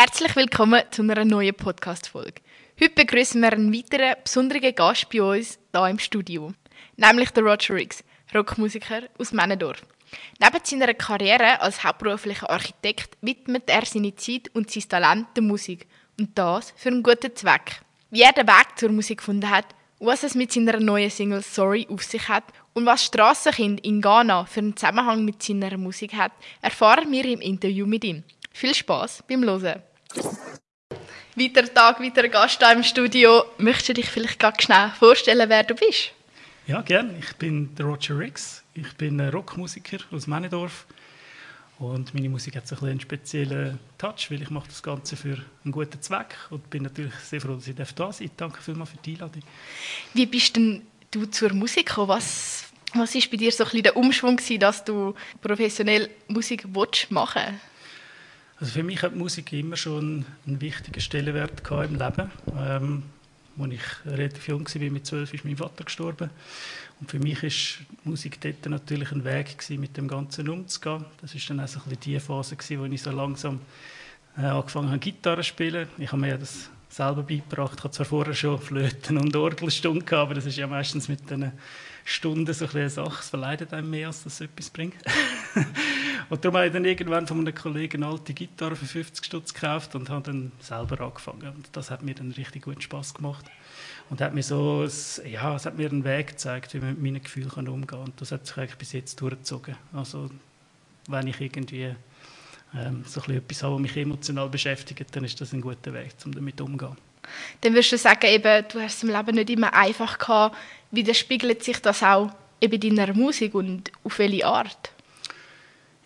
Herzlich willkommen zu einer neuen Podcast-Folge. Heute begrüßen wir einen weiteren besonderen Gast bei uns hier im Studio, nämlich der Roger Riggs, Rockmusiker aus Männendorf. Neben seiner Karriere als hauptberuflicher Architekt widmet er seine Zeit und sein Talent der Musik und das für einen guten Zweck. Wie er den Weg zur Musik gefunden hat, was es mit seiner neuen Single Sorry auf sich hat und was Strassenkind in Ghana für einen Zusammenhang mit seiner Musik hat, erfahren wir im Interview mit ihm. Viel Spaß beim Hören. Weiter Tag, weiter Gast im Studio. Möchtest du dich vielleicht ganz schnell vorstellen, wer du bist? Ja, gerne. Ich bin der Roger Riggs. Ich bin Rockmusiker aus Männendorf. Und meine Musik hat so ein einen speziellen Touch, weil ich mache das Ganze für einen guten Zweck und bin natürlich sehr froh, dass ich da sein darf. Danke vielmals für die Einladung. Wie bist denn du zur Musik gekommen? Was, was ist bei dir so ein bisschen der Umschwung gewesen, dass du professionell Musik machen willst? Also für mich hat Musik immer schon einen wichtigen Stellenwert im Leben. Ähm, als ich relativ jung war, mit zwölf, ist mein Vater gestorben. Und für mich war Musik dort natürlich ein Weg, gewesen, mit dem Ganzen umzugehen. Das war dann auch so die Phase, gewesen, wo ich so langsam äh, angefangen habe, Gitarre zu spielen. Ich habe mir das selber beigebracht. Ich hatte zwar vorher schon Flöten und Orgelstunden gehabt, aber das ist ja meistens mit diesen Stunden so ein eine Sache. Es verleidet einem mehr, als das etwas bringt. und darum habe ich dann irgendwann von einem Kollegen eine alte Gitarre für 50 Stutz gekauft und habe dann selber angefangen. Und das hat mir dann richtig gut Spaß gemacht. Und hat mir so, ja, es hat mir einen Weg gezeigt, wie man mit meinen Gefühlen umgehen kann. Und das hat sich eigentlich bis jetzt durchgezogen. Also, wenn ich irgendwie ähm, so etwas habe, was mich emotional beschäftigt, dann ist das ein guter Weg, um damit umzugehen. Dann würdest du sagen, eben, du hast es im Leben nicht immer einfach gehabt. Widerspiegelt sich das auch in deiner Musik und auf welche Art?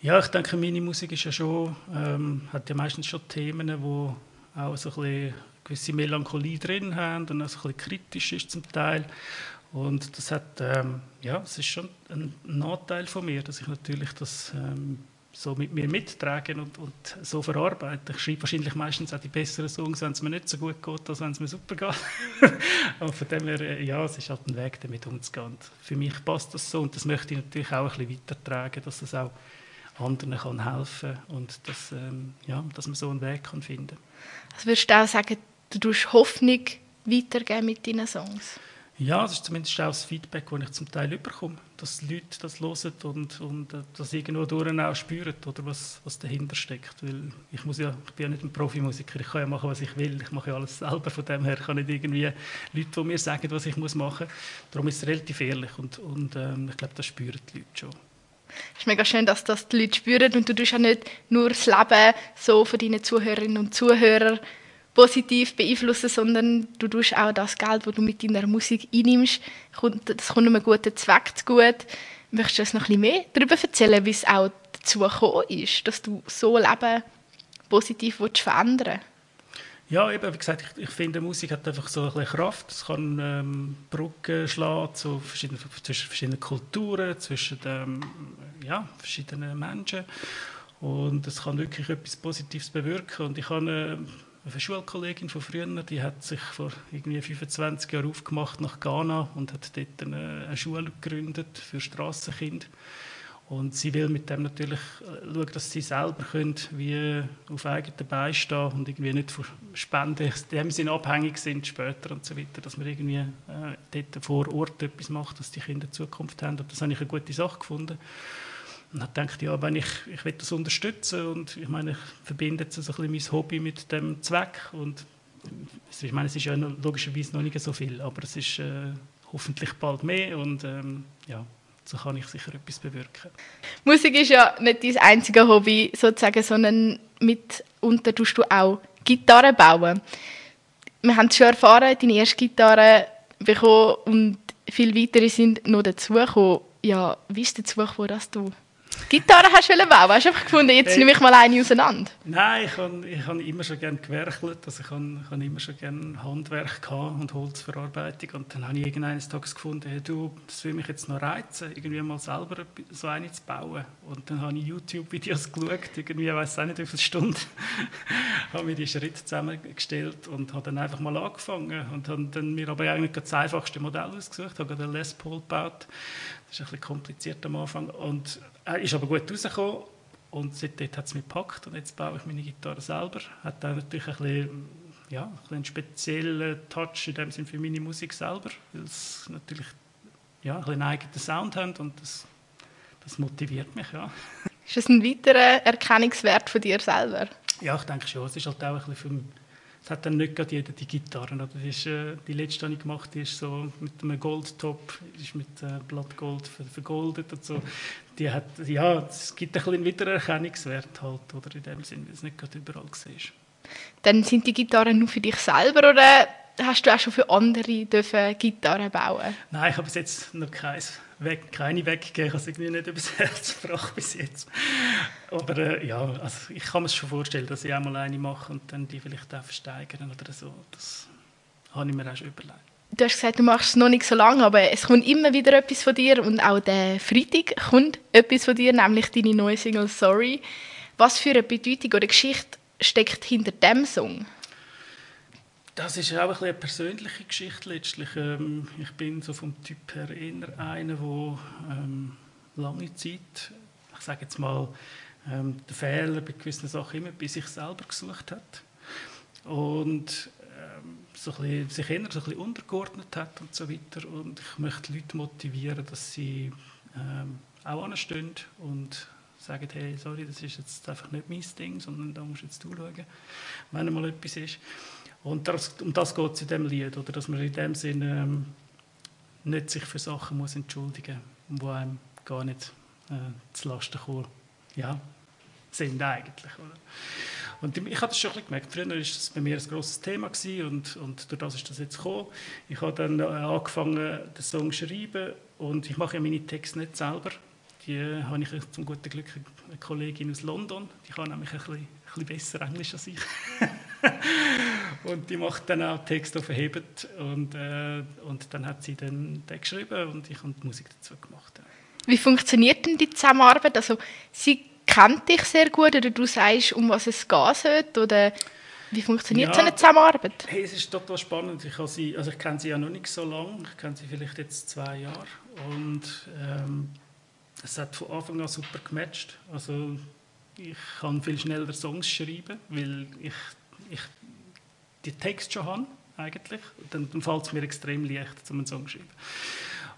Ja, ich denke, meine Musik ist ja schon, ähm, hat ja meistens schon Themen, die auch so ein bisschen gewisse Melancholie drin haben und auch so ein bisschen kritisch ist zum Teil. Und das hat, ähm, ja, es ist schon ein Nachteil von mir, dass ich natürlich das ähm, so mit mir mittragen und, und so verarbeiten. Ich schreibe wahrscheinlich meistens auch die besseren Songs, wenn es mir nicht so gut geht, als wenn es mir super geht. und von dem her, äh, ja, es ist halt ein Weg, damit umzugehen. Und für mich passt das so und das möchte ich natürlich auch ein bisschen weitertragen, dass es auch anderen kann helfen und dass, ähm, ja, dass man so einen Weg kann finden kann. Also würdest du auch sagen, du tust Hoffnung weitergeben mit deinen Songs? Ja, das ist zumindest auch das Feedback, das ich zum Teil überkomme, dass die Leute das hören und, und äh, das irgendwo durch auch spüren, oder was, was dahinter steckt. Weil ich, muss ja, ich bin ja nicht ein Profimusiker, ich kann ja machen, was ich will, ich mache ja alles selber, von dem her kann ich nicht irgendwie Leute, die mir sagen, was ich muss machen muss. Darum ist es relativ ehrlich und, und ähm, ich glaube, das spüren die Leute schon. Es ist mega schön, dass das die Leute spüren und du tust ja nicht nur das Leben so von deinen Zuhörerinnen und Zuhörern positiv beeinflussen, sondern du tust auch das Geld, das du mit deiner Musik einnimmst, das kommt einem guten Zweck gut. Möchtest du uns noch ein bisschen mehr darüber erzählen, wie es auch dazu gekommen ist, dass du so Leben positiv verändern willst? Ja, eben, wie gesagt, ich, ich finde, Musik hat einfach so ein bisschen Kraft. Es kann ähm, Brücken schlagen zu verschiedenen, zwischen verschiedenen Kulturen, zwischen ähm, ja, verschiedenen Menschen. Und es kann wirklich etwas Positives bewirken. Und ich habe eine Schulkollegin von früher, die hat sich vor irgendwie 25 Jahren aufgemacht nach Ghana und hat dort eine, eine Schule gegründet für Strassenkinder. Und sie will mit dem natürlich äh, schauen, dass sie selber können, wie auf eigenen Beinen stehen und irgendwie nicht von Spenden in dem Sinne abhängig sind später und so weiter, dass man irgendwie äh, dort vor Ort etwas macht, dass die Kinder Zukunft haben. Und das habe ich eine gute Sache gefunden. Und habe gedacht, ja, wenn ich, ich will das unterstützen und ich meine, ich verbinde jetzt so ein bisschen mein Hobby mit dem Zweck und ich meine, es ist ja logischerweise noch nicht so viel, aber es ist äh, hoffentlich bald mehr und ähm, ja, so kann ich sicher etwas bewirken. Musik ist ja nicht dein einziges Hobby sozusagen, sondern mitunter tust du auch Gitarre bauen. Wir haben schon erfahren, deine erste Gitarre bekommen und viele weitere sind noch dazugekommen. Ja, wie ist dazu gekommen, dass du Gitarre hast du bauen? Hast du einfach gefunden, jetzt nehme ich mal eine auseinander? Nein, ich habe ich hab immer schon gerne gewerkelt. Also ich habe, ich habe immer schon gerne Handwerk gehabt und Holzverarbeitung. Und dann habe ich irgendeines Tages gefunden, hey, du, das will mich jetzt noch reizen, irgendwie mal selber so eine zu bauen. Und dann habe ich YouTube-Videos geschaut, irgendwie, ich weiß auch nicht, wie viele Stunden, habe mir die Schritte zusammengestellt und habe dann einfach mal angefangen. Und habe dann mir aber eigentlich das einfachste Modell ausgesucht, habe den Les Paul gebaut. Das ist ein bisschen kompliziert am Anfang. Und er ist aber gut rausgekommen. Und seitdem hat es mich gepackt und jetzt baue ich meine Gitarre selber. Hat dann natürlich ein bisschen, ja, ein bisschen einen speziellen Touch in dem Sinne für meine Musik selber, weil es natürlich ja, ein bisschen einen eigenen Sound hat und das, das motiviert mich, ja. Ist das ein weiterer Erkennungswert von dir selber? Ja, ich denke schon. Es ist halt auch ein bisschen für es hat dann nicht gerade jeder die Gitarren. Das ist, äh, die letzte, die ich gemacht habe, ist so mit einem Goldtop, ist mit äh, Blattgold vergoldet und so. Die hat, ja, es gibt ein bisschen Wiedererkennungswert halt, oder in dem Sinn, weil es nicht gerade überall siehst. Dann sind die Gitarren nur für dich selber oder hast du auch schon für andere dürfen Gitarren bauen? Nein, ich habe bis jetzt noch keins weg, keine weggegeben. Ich habe es irgendwie nicht übers Herz gebracht bis jetzt. Aber äh, ja, also ich kann mir schon vorstellen, dass ich einmal eine mache und dann die vielleicht auch versteigern oder so. Das habe ich mir auch schon überlegt. Du hast gesagt, du machst es noch nicht so lange, aber es kommt immer wieder etwas von dir und auch der Freitag kommt etwas von dir, nämlich deine neue Single «Sorry». Was für eine Bedeutung oder Geschichte steckt hinter dem Song? Das ist auch ein eine persönliche Geschichte letztlich. Ähm, ich bin so vom Typ her eher einer, der ähm, lange Zeit, ich sage jetzt mal, ähm, den Fehler bei gewissen Sachen immer bei sich selber gesucht hat und ähm, so ein bisschen, sich eher so ein bisschen untergeordnet hat und so weiter. Und ich möchte Leute motivieren, dass sie ähm, auch anstehen und sagen, hey, sorry, das ist jetzt einfach nicht mein Ding, sondern da musst du jetzt zuschauen, wenn einmal etwas ist. Und das, um das geht es in diesem Lied, oder? dass man in dem Sinne ähm, nicht sich für Sachen muss entschuldigen muss, die einem gar nicht äh, zu Lasten kommen ja, sind eigentlich. Oder? Und ich habe das schon ein gemerkt. Früher war das bei mir ein grosses Thema und, und durch das ist das jetzt gekommen. Ich habe dann äh, angefangen, den Song zu schreiben und ich mache ja meine Texte nicht selber. Die äh, habe ich zum guten Glück eine Kollegin aus London, die kann nämlich ein bisschen, ein bisschen besser Englisch als ich. und die macht dann auch Text verhebt und, äh, und dann hat sie dann den geschrieben und ich habe die Musik dazu gemacht. Wie funktioniert denn die Zusammenarbeit? Also sie kennt dich sehr gut oder du sagst, um was es gehen sollte oder wie funktioniert ja, so eine Zusammenarbeit? Hey, es ist total spannend. Ich, sie, also ich kenne sie ja noch nicht so lange. Ich kenne sie vielleicht jetzt zwei Jahre und ähm, es hat von Anfang an super gematcht. Also ich kann viel schneller Songs schreiben, weil ich die Text schon habe, eigentlich, dann, dann fällt es mir extrem leicht, um einen Song zu schreiben.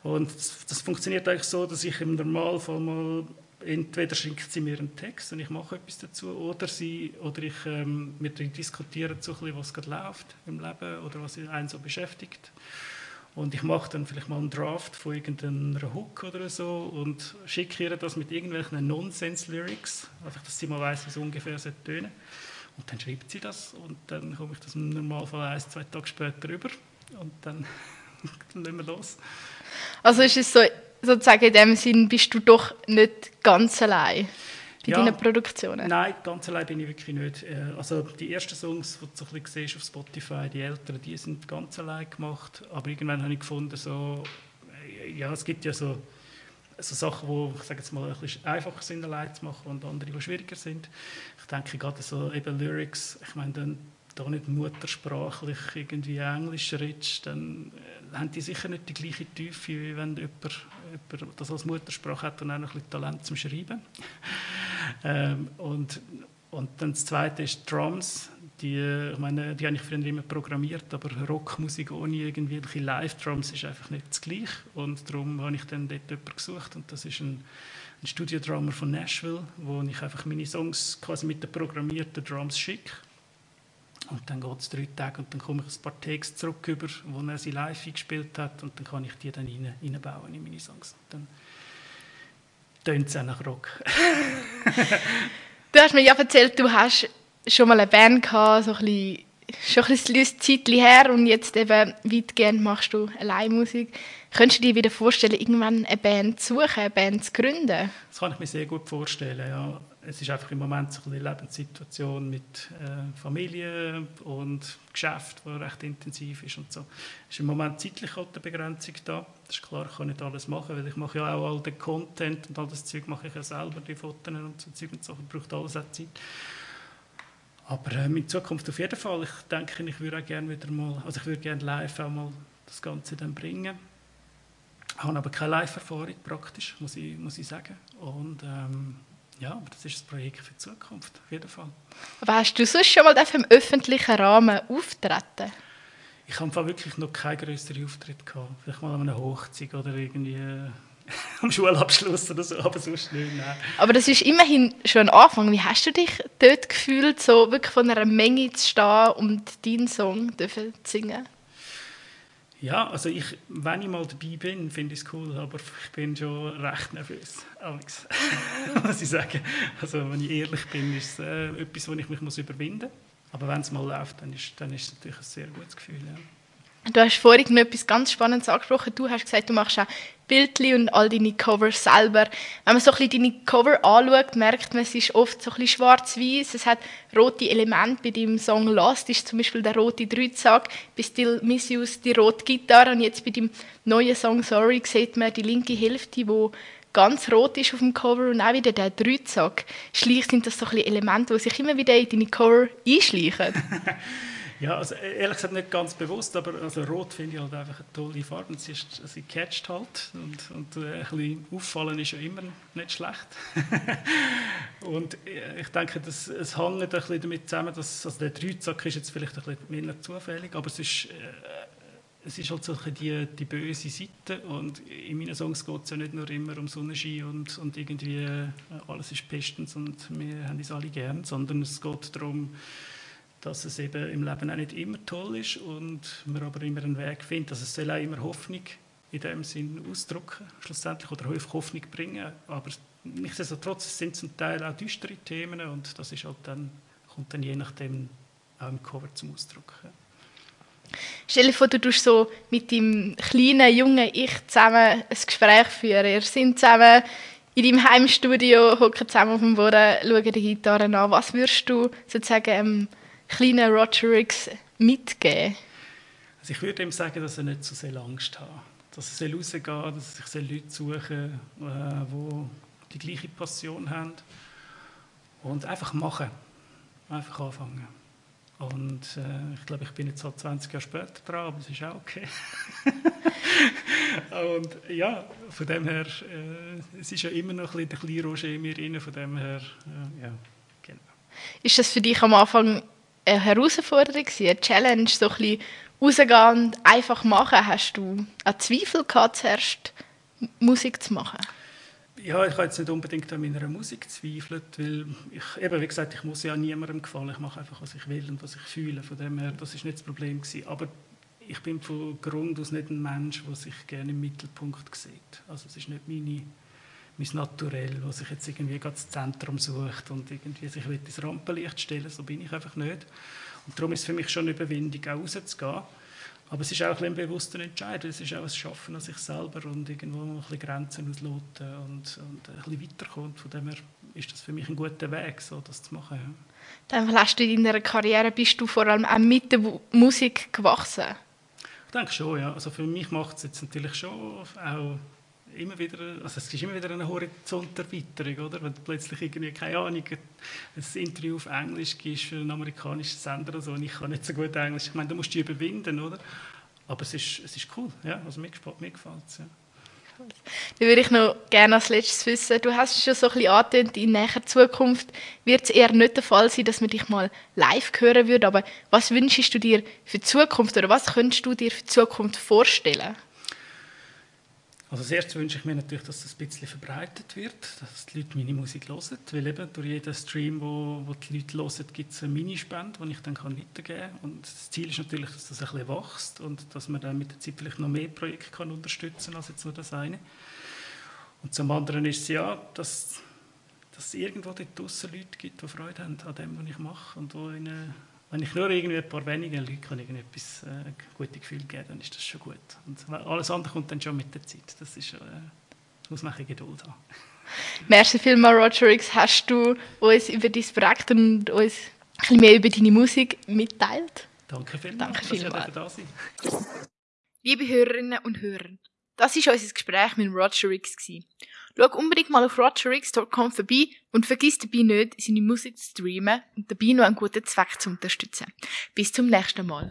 Und das, das, funktioniert eigentlich so, dass ich im Normalfall mal entweder schickt sie mir einen Text und ich mache etwas dazu oder sie oder ich ähm, wir diskutieren so ein was gerade läuft im Leben oder was einen so beschäftigt und ich mache dann vielleicht mal einen Draft von irgendeiner Hook oder so und schicke ihr das mit irgendwelchen Nonsense-Lyrics, einfach, dass sie mal weiß, wie es ungefähr tönen sollte und dann schreibt sie das und dann komme ich das im Normalfall ein, zwei Tage später rüber und dann, legen wir los. Also ist es so, sozusagen in dem Sinn, bist du doch nicht ganz allein bei ja, deinen Produktionen? Nein, ganz allein bin ich wirklich nicht. Äh, also die ersten Songs, die du so ein bisschen siehst auf Spotify, die älteren, die sind ganz allein gemacht. Aber irgendwann habe ich gefunden, so, äh, ja, es gibt ja so so Sachen, die ich jetzt mal, ein bisschen einfacher sind, allein zu machen und andere, die schwieriger sind. Ich denke gerade so eben Lyrics, ich meine, dann da nicht muttersprachlich irgendwie Englisch redest, dann äh, haben die sicher nicht die gleiche Tiefe, wie wenn jemand, jemand das als Muttersprache hat und auch noch ein bisschen Talent zum Schreiben. ähm, und, und dann das Zweite ist Drums die, ich meine, die habe ich früher immer programmiert, aber Rockmusik ohne irgendwelche Live-Drums ist einfach nicht das Gleiche. Und darum habe ich dann dort jemanden gesucht und das ist ein, ein Studiodrummer von Nashville, wo ich einfach meine Songs quasi mit den programmierten Drums schicke. Und dann geht es drei Tage und dann komme ich ein paar Texte zurück über, wo er sie live eingespielt hat und dann kann ich die dann rein, reinbauen in meine Songs. Dann tönt es auch nach Rock. du hast mir ja erzählt, du hast schon mal eine Band gehabt, so ein bisschen, schon ein bisschen Zeit her und jetzt eben weitgehend machst du Alleinmusik. Könntest du dir wieder vorstellen, irgendwann eine Band zu suchen, eine Band zu gründen? Das kann ich mir sehr gut vorstellen, ja. Es ist einfach im Moment so eine Lebenssituation mit äh, Familie und Geschäft, die recht intensiv ist und so. Es ist im Moment zeitlich halt eine Begrenzung da. Das ist klar, ich kann nicht alles machen, weil ich mache ja auch all den Content und all das Zeug mache ich ja selber, die Fotos und so Zeug und so, braucht alles auch Zeit. Aber ähm, in Zukunft auf jeden Fall. Ich denke, ich würde auch gerne wieder mal, also ich würde gerne live auch mal das Ganze dann bringen. Ich habe aber keine Live-Erfahrung praktisch, muss ich, muss ich sagen. Und ähm, ja, aber das ist ein Projekt für die Zukunft, auf jeden Fall. Aber hast du sonst schon mal im öffentlichen Rahmen auftreten? Ich habe wirklich noch keinen größeren Auftritt gehabt. Vielleicht mal an einer Hochzeit oder irgendwie äh, am Schulabschluss oder so, aber sonst nicht. Nein. Aber das ist immerhin schon ein Anfang. Wie hast du dich dort gefühlt, so wirklich von einer Menge zu stehen und deinen Song zu singen? Ja, also ich, wenn ich mal dabei bin, finde ich es cool, aber ich bin schon recht nervös, Alex, muss ich sagen. Also wenn ich ehrlich bin, ist es äh, etwas, wo ich mich muss überwinden muss. Aber wenn es mal läuft, dann ist, dann ist es natürlich ein sehr gutes Gefühl. Ja. Du hast vorhin noch etwas ganz Spannendes angesprochen. Du hast gesagt, du machst auch Bildchen und all deine Cover selber. Wenn man so ein bisschen deine Cover anschaut, merkt man, es ist oft so ein bisschen schwarz-weiß. Es hat rote Elemente. Bei deinem Song Lost ist zum Beispiel der rote Dreizack, bei Still You die rote Gitarre und jetzt bei dem neuen Song Sorry sieht man die linke Hälfte, die ganz rot ist auf dem Cover und auch wieder der Dreizack. Schleicht sind das so ein bisschen Elemente, die sich immer wieder in deine Cover einschleichen. Ja, also e-, ehrlich gesagt nicht ganz bewusst, aber also Rot finde ich halt einfach eine tolle Farbe. Und sie, ist, sie catcht halt und, und äh, ein bisschen auffallen ist ja immer nicht schlecht. und äh, ich denke, das, es hängt ein bisschen damit zusammen, dass also der Dreizack ist jetzt vielleicht ein bisschen mehr zufällig, aber es ist, äh, es ist halt so die, die böse Seite und in meinen Songs geht es ja nicht nur immer um Sonnenschein und, und irgendwie äh, alles ist bestens und wir haben es alle gern, sondern es geht darum, dass es eben im Leben auch nicht immer toll ist und man aber immer einen Weg findet. Also es soll auch immer Hoffnung in dem Sinn ausdrücken, schlussendlich, oder Hoffnung bringen. Aber nichtsdestotrotz sind es zum Teil auch düstere Themen und das ist halt dann, kommt dann je nachdem auch im Cover zum Ausdruck. Stell dir vor, du tust so mit deinem kleinen, jungen Ich zusammen ein Gespräch führen. Ihr seid zusammen in deinem Heimstudio, hocken zusammen auf dem Boden, schauen die Gitarre an. Was würdest du sozusagen ähm, kleinen Roger Riggs mitgeben? Also ich würde ihm sagen, dass er nicht so sehr Angst hat. Dass er rausgehen soll, dass er sich Leute suchen soll, die die gleiche Passion haben. Und einfach machen. Einfach anfangen. Und äh, ich glaube, ich bin jetzt halt 20 Jahre später dran, aber es ist auch okay. und ja, von dem her, äh, es ist ja immer noch ein bisschen der kleine Roger in mir drin, von dem her, äh, ja, genau. Ist das für dich am Anfang eine Herausforderung, eine Challenge, so ein bisschen rausgehen und einfach machen? Hast du einen Zweifel gehabt, zuerst Musik zu machen? Ja, ich habe jetzt nicht unbedingt an meiner Musik zweifelt, weil ich, eben, wie gesagt, ich muss ja niemandem gefallen. Ich mache einfach, was ich will und was ich fühle. Von dem her, das ist nicht das Problem gewesen. Aber ich bin von Grund aus nicht ein Mensch, der sich gerne im Mittelpunkt sieht. Also es ist nicht meine mein Naturell, das sich jetzt irgendwie das Zentrum sucht und irgendwie sich ins Rampenlicht stellen so bin ich einfach nicht. Und darum ist es für mich schon eine Überwindung, auch rauszugehen. Aber es ist auch ein, ein bewusster Entscheid, es ist auch ein Schaffen an sich selber und irgendwo ein bisschen Grenzen ausloten und, und ein bisschen weiterkommen. Von dem her ist das für mich ein guter Weg, so das zu machen. Ja. Dann hast du in deiner Karriere bist du vor allem auch mit der Musik gewachsen? Ich denke schon, ja. Also für mich macht es jetzt natürlich schon auch immer wieder, also es ist immer wieder eine Horizonterweiterung, oder? Wenn du plötzlich irgendwie, keine Ahnung, ein Interview auf Englisch gibst für einen amerikanischen Sender so, und ich kann nicht so gut Englisch, ich meine, du musst dich überwinden, oder? Aber es ist, es ist cool, ja, also mir, mir gefällt es, ja. Dann würde ich noch gerne als letztes wissen, du hast schon so ein bisschen angetönt, in näher Zukunft wird es eher nicht der Fall sein, dass man dich mal live hören würde, aber was wünschst du dir für die Zukunft oder was könntest du dir für die Zukunft vorstellen? Also als erstes wünsche ich mir natürlich, dass das ein bisschen verbreitet wird, dass die Leute meine Musik hören, weil eben durch jeden Stream, wo, wo die Leute hören, gibt es eine Minispende, die ich dann kann weitergeben kann. Und das Ziel ist natürlich, dass das ein bisschen wächst und dass man dann mit der Zeit vielleicht noch mehr Projekte kann unterstützen kann, als jetzt nur das eine. Und zum anderen ist es ja, dass, dass es irgendwo dort draussen Leute gibt, die Freude haben an dem, was ich mache und wo ihnen wenn ich nur irgendwie ein paar wenige Leute kann irgendetwas äh, gute Gefühl geben, dann ist das schon gut. Und alles andere kommt dann schon mit der Zeit. Das ist, äh, muss man ein Geduld haben. Merci vielmals, Roger X. Hast du uns über dein Projekt und uns ein bisschen mehr über deine Musik mitteilt? Danke vielmals. Danke vielmals. Da sein. Liebe Hörerinnen und Hörer, das war unser Gespräch mit Roger X. Schau unbedingt mal auf rogerrix.com vorbei und vergiss dabei nicht, seine Musik zu streamen und dabei noch einen guten Zweck zu unterstützen. Bis zum nächsten Mal.